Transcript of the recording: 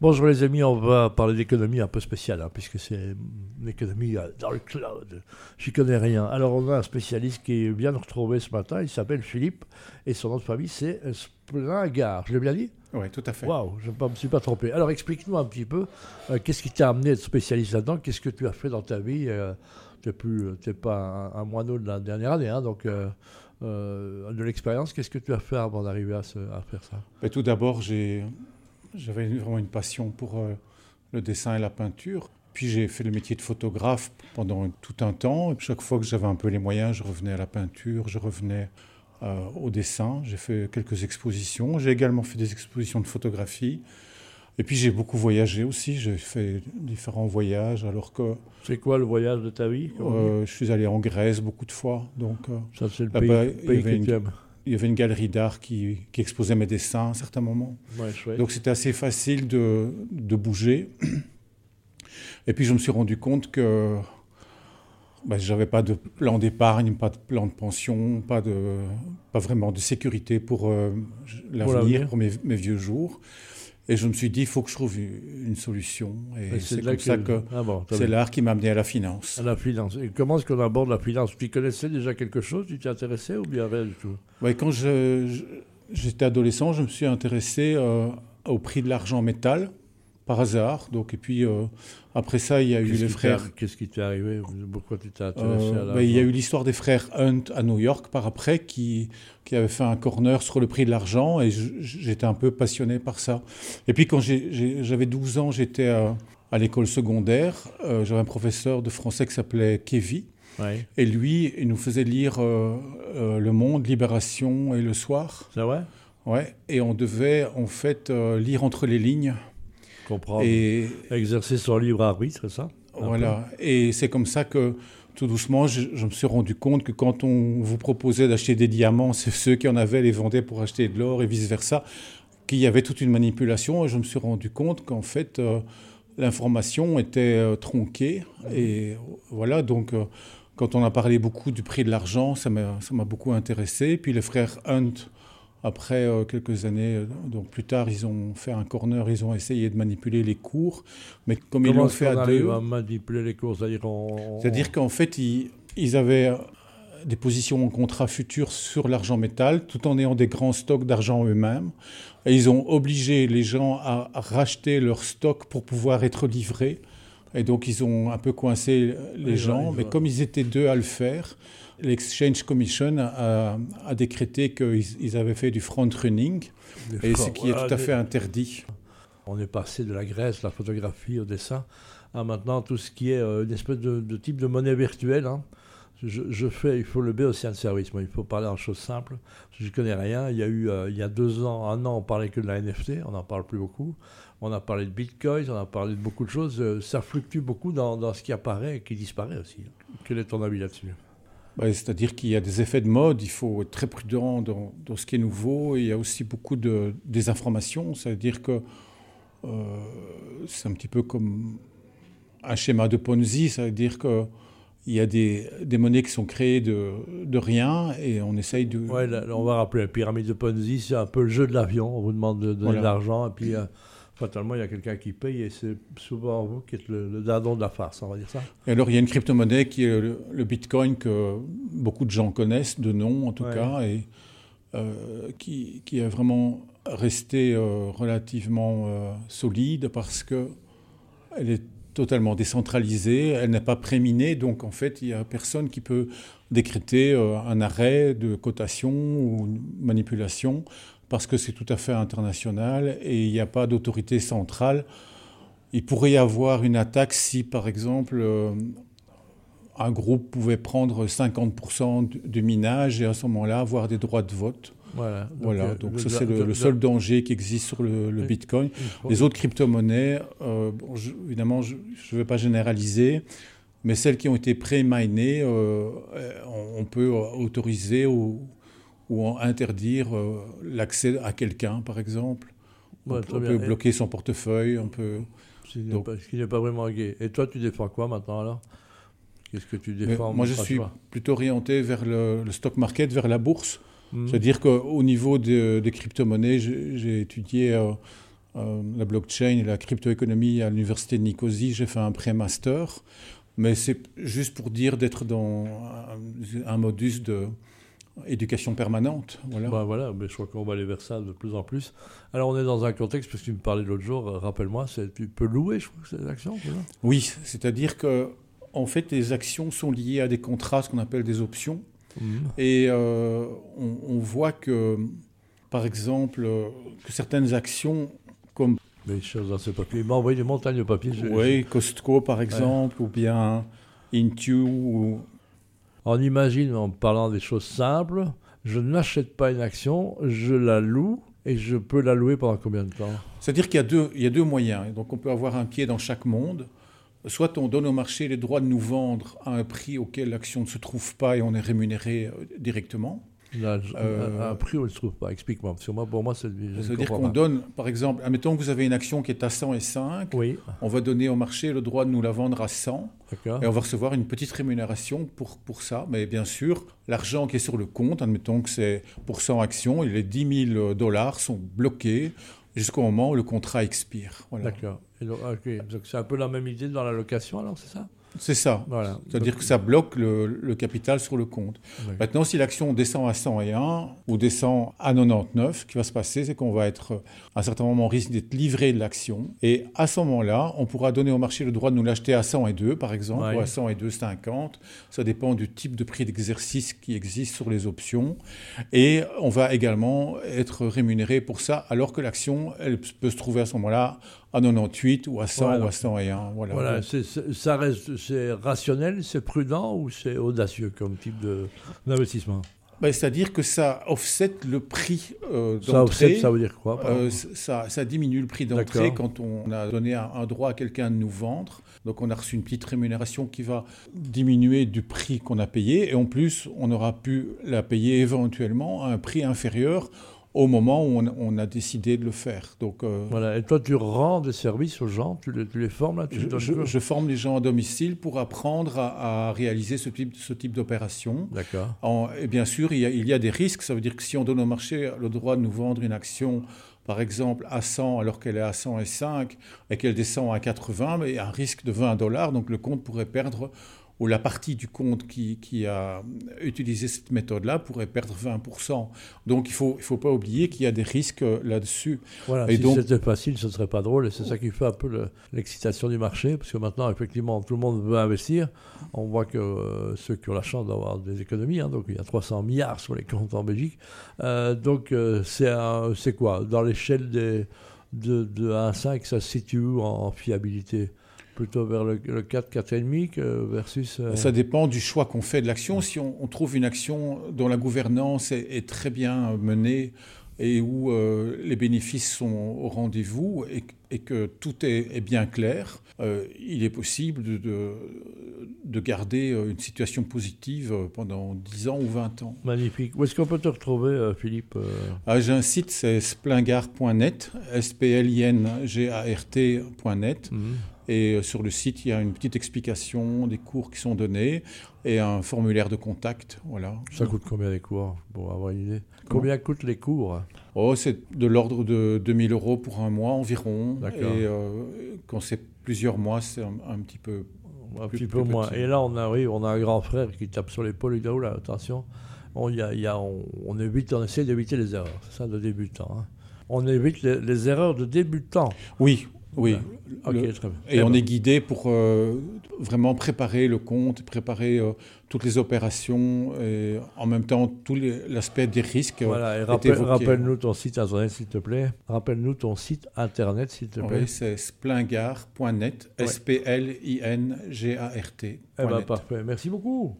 Bonjour les amis, on va parler d'économie un peu spéciale, hein, puisque c'est une économie euh, dans le cloud. J'y connais rien. Alors on a un spécialiste qui vient nous retrouver ce matin, il s'appelle Philippe, et son nom de famille c'est Splinger. Je l'ai bien dit? Oui, tout à fait. Waouh, je ne me suis pas trompé. Alors explique-nous un petit peu, euh, qu'est-ce qui t'a amené à être spécialiste là-dedans? Qu'est-ce que tu as fait dans ta vie euh, Tu n'es pas un, moineau de la dernière année, hein, donc... de l'expérience, qu'est-ce que tu as fait avant d'arriver à, à, faire ça? Ben, Tout d'abord, j'ai j'avais vraiment une passion pour euh, le dessin et la peinture. Puis j'ai fait le métier de photographe pendant tout un temps. Et chaque fois que j'avais un peu les moyens, je revenais à la peinture, je revenais euh, au dessin. J'ai fait quelques expositions. J'ai également fait des expositions de photographie. Et puis j'ai beaucoup voyagé aussi. J'ai fait différents voyages. Alors que c'est quoi le voyage de ta vie euh, Je suis allé en Grèce beaucoup de fois. Donc ça c'est le pays, pays que tu aimes il y avait une galerie d'art qui, exposait mes dessins à certains moments. Donc c'était assez facile de, bouger. Et puis je me suis rendu compte que bah, je n'avais pas de plan d'épargne, pas de plan de pension, pas, de, pas vraiment de sécurité pour euh, l'avenir, pour, mes, vieux jours. Et je me suis dit, il faut que je trouve une solution. Et c'est comme ça que ah c'est l'art qui m'a amené à la finance. À la finance. Et comment est-ce qu'on aborde la finance? Tu connaissais déjà quelque chose? Tu t'y intéressais ou bien rien du tout? Ouais, Quand j'étais adolescent, je me suis intéressé euh, au prix de l'argent métal par hasard. Donc, et puis euh, après ça, il y a eu les frères. Qu'est-ce qui t'est arrivé? Pourquoi tu t'es intéressé à euh, ben, Il y a eu l'histoire des frères Hunt à New York par après qui, qui avaient fait un corner sur le prix de l'argent et j'étais un peu passionné par ça. Et puis quand j'avais 12 ans, j'étais à, l'école secondaire. Euh, j'avais un professeur de français qui s'appelait Kevin. Et lui, il nous faisait lire Le Monde, Libération et Le Soir. C'est vrai? Ouais. Et on devait en fait lire entre les lignes comprendre. Et exercer son libre arbitre, c'est ça Voilà. Et c'est comme ça que tout doucement, je, me suis rendu compte que quand on vous proposait d'acheter des diamants, c'est ceux qui en avaient les vendaient pour acheter de l'or et vice versa, qu'il y avait toute une manipulation. Et je me suis rendu compte qu'en fait, euh, l'information était euh, tronquée. Et voilà, donc. Euh, quand on a parlé beaucoup du prix de l'argent, ça m'a beaucoup intéressé. Puis les frères Hunt après euh, quelques années, euh, donc plus tard, ils ont fait un corner, ils ont essayé de manipuler les cours, mais comme ils l'ont fait à deux, à manipuler les cours, c'est-à-dire qu'en fait, ils, ils, avaient euh, des positions en contrat futur sur l'argent métal, tout en ayant des grands stocks d'argent eux-mêmes. Et ils ont obligé les gens à racheter leurs stocks pour pouvoir être livrés. Et donc, ils ont un peu coincé les gens, mais comme ils étaient deux à le faire, l'Exchange Commission a, décrété qu'ils avaient fait du front-running, et ce qui est tout à fait interdit. On est passé de la Grèce, la photographie, au dessin, à maintenant tout ce qui est euh, une espèce de, type de monnaie virtuelle. Hein. Je, fais, il faut le B Ocean Service. Moi, il faut parler en choses simples. Je ne connais rien. Il y a eu, euh, il y a deux ans, un an, on parlait que de la NFT. On n'en parle plus beaucoup. On a parlé de Bitcoin, on a parlé de beaucoup de choses. Euh, ça fluctue beaucoup dans, dans ce qui apparaît et qui disparaît aussi. Quel est ton avis là-dessus? Bah, c'est-à-dire qu'il y a des effets de mode, il faut être très prudent dans, ce qui est nouveau. il y a aussi beaucoup de désinformation, c'est-à-dire que euh, c'est un petit peu comme un schéma de Ponzi, c'est-à-dire que il y a des, monnaies qui sont créées de, rien et on essaye de... Oui, on va rappeler la pyramide de Ponzi, c'est un peu le jeu de l'avion. On vous demande de donner de l'argent et puis euh, fatalement, il y a quelqu'un qui paye et c'est souvent vous qui êtes le, dindon de la farce, on va dire ça. Et alors, il y a une crypto-monnaie qui est le, Bitcoin que beaucoup de gens connaissent, de nom en tout cas, et euh, qui, qui, est vraiment resté euh, relativement euh, solide parce que elle est totalement décentralisée, elle n'est pas préminée, donc en fait, il n'y a personne qui peut décréter un arrêt de cotation ou manipulation parce que c'est tout à fait international et il n'y a pas d'autorité centrale. Il pourrait y avoir une attaque si, par exemple, euh, un groupe pouvait prendre 50% du minage et à ce moment-là avoir des droits de vote. Voilà. Donc, voilà. Euh, ça, c'est le, seul danger qui existe sur le, Bitcoin. Les autres crypto-monnaies, euh, évidemment, je ne vais pas généraliser, mais celles qui ont été pré-minées, on peut autoriser ou ou interdire euh, l'accès à quelqu'un, par exemple. on, peut, bloquer son portefeuille, on peut... Ce qui n'est pas, vraiment gay. Et toi, tu défends quoi maintenant alors? Qu'est-ce que tu défends Moi, je suis plutôt orienté vers le, stock market, vers la bourse. C'est-à-dire qu'au niveau des crypto-monnaies, j'ai étudié euh, la blockchain et la cryptoéconomie à l'université de Nicosie. J'ai fait un pré-master, mais c'est juste pour dire d'être dans un, modus de éducation permanente. Voilà. Bah voilà, mais je crois qu'on va aller vers ça de plus en plus. Alors on est dans un contexte, parce que tu me parlais l'autre jour, rappelle-moi, tu peux louer, je crois, ces actions Oui, c'est-à-dire que en fait, les actions sont liées à des contrats, ce qu'on appelle des options. Mhm. Et euh, on, voit que, par exemple, que certaines actions, comme. Des choses dans ce papier. Il m'a envoyé des montagnes de papier. Oui, Costco, par exemple, ou bien Intu. Ou... On imagine, en parlant des choses simples, je n'achète pas une action, je la loue. Et je peux la louer pendant combien de temps? C'est-à-dire qu'il y, a deux, il y a deux moyens. Donc on peut avoir un pied dans chaque monde soit on donne au marché les droits de nous vendre à un prix auquel l'action ne se trouve pas et on est rémunéré euh, directement. Là, euh, un prix où elle ne se trouve pas, explique-moi. moi, pour moi, c'est. C'est-à-dire qu'on donne, par exemple, admettons que vous avez une action qui est à 105, oui. on va donner au marché le droit de nous la vendre à 100, et on va recevoir une petite rémunération pour, pour ça. Mais bien sûr, l'argent qui est sur le compte, admettons que c'est pour 100 actions, et les 10 000 dollars sont bloqués jusqu'au moment où le contrat expire. D'accord. Donc, c'est un peu la même idée dans la location, alors, c'est ça? C'est ça. Voilà. C'est-à-dire que ça bloque le, capital sur le compte. Maintenant, si l'action descend à 101 ou descend à 99, ce qui va se passer, c'est qu'on va être, à un certain moment, risque d'être livré de l'action. Et à ce moment-là, on pourra donner au marché le droit de nous l'acheter à 102, par exemple, ou à 102,50. Ça dépend du type de prix d'exercice qui existe sur les options. Et on va également être rémunéré pour ça, alors que l'action, elle peut se trouver à ce moment-là à 98 ou à 100 ou à 101. Voilà. voilà ça reste, c'est rationnel, c'est prudent ou c'est audacieux comme type d'investissement? Ben, C'est-à-dire que ça offset le prix euh, d'entrée. Ça offset, ça veut dire quoi euh, ça, ça, diminue le prix d'entrée quand on a donné un, droit à quelqu'un de nous vendre. Donc on a reçu une petite rémunération qui va diminuer du prix qu'on a payé. Et en plus, on aura pu la payer éventuellement à un prix inférieur au moment où on, a décidé de le faire. Donc, euh, voilà. Et toi, tu rends des services aux gens, tu les, formes là, je, forme les gens à domicile pour apprendre à, réaliser ce type, ce type d'opération. D'accord. Et bien sûr, il y, a, il y, a, des risques. Ça veut dire que si on donne au marché le droit de nous vendre une action, par exemple, à 100 alors qu'elle est à 105 et qu'elle descend à 80, mais il y a un risque de 20 dollars, donc le compte pourrait perdre ou la partie du compte qui, qui a utilisé cette méthode-là pourrait perdre 20%. Donc il ne faut, il faut pas oublier qu'il y a des risques euh, là-dessus. Voilà, si c'était facile, ce ne serait pas drôle. Et c'est ça qui fait un peu l'excitation du marché, parce que maintenant, effectivement, tout le monde veut investir. On voit que euh, ceux qui ont la chance d'avoir des économies, hein, donc il y a 300 milliards sur les comptes en Belgique. Euh, donc c'est quoi? Dans l'échelle de, de 1 à 5, ça se situe où en fiabilité? Plutôt vers le, 4, 4,5 versus... Euh, Ça dépend du choix qu'on fait de l'action. Si on, trouve une action dont la gouvernance est, très bien menée et où euh, les bénéfices sont au rendez-vous et, que tout est, bien clair, euh, il est possible de, de, garder une situation positive pendant 10 ans ou 20 ans. Magnifique. Où est-ce qu'on peut te retrouver, Philippe ah, J'ai un site, c'est splingart.net, S-P-L-I-N-G-A-R-T.net. Et euh, sur le site, il y a une petite explication des cours qui sont donnés et un formulaire de contact. Voilà. Ça coûte combien les cours Pour avoir une idée? Combien coûtent les cours Oh, c'est de l'ordre de 2000 euros pour un mois environ. Et euh, quand c'est plusieurs mois, c'est un, petit peu. Un petit peu moins. Et là, on arrive, on a un grand frère qui tape sur l'épaule et dit oh là, attention, on, y a, y a, on, évite, on essaie d'éviter les erreurs. C'est ça de débutant. Hein. On évite les, les, erreurs de débutants. Oui, oui. et on est guidé pour euh, vraiment préparer le compte, préparer euh, toutes les opérations et en même temps tout l'aspect des risques. Voilà, et rappelle-nous ton site internet s'il te plaît. Rappelle-nous ton site internet s'il te plaît. Oui, c'est splingart.net, S-P-L-I-N-G-A-R-T. Eh bien, parfait. Merci beaucoup.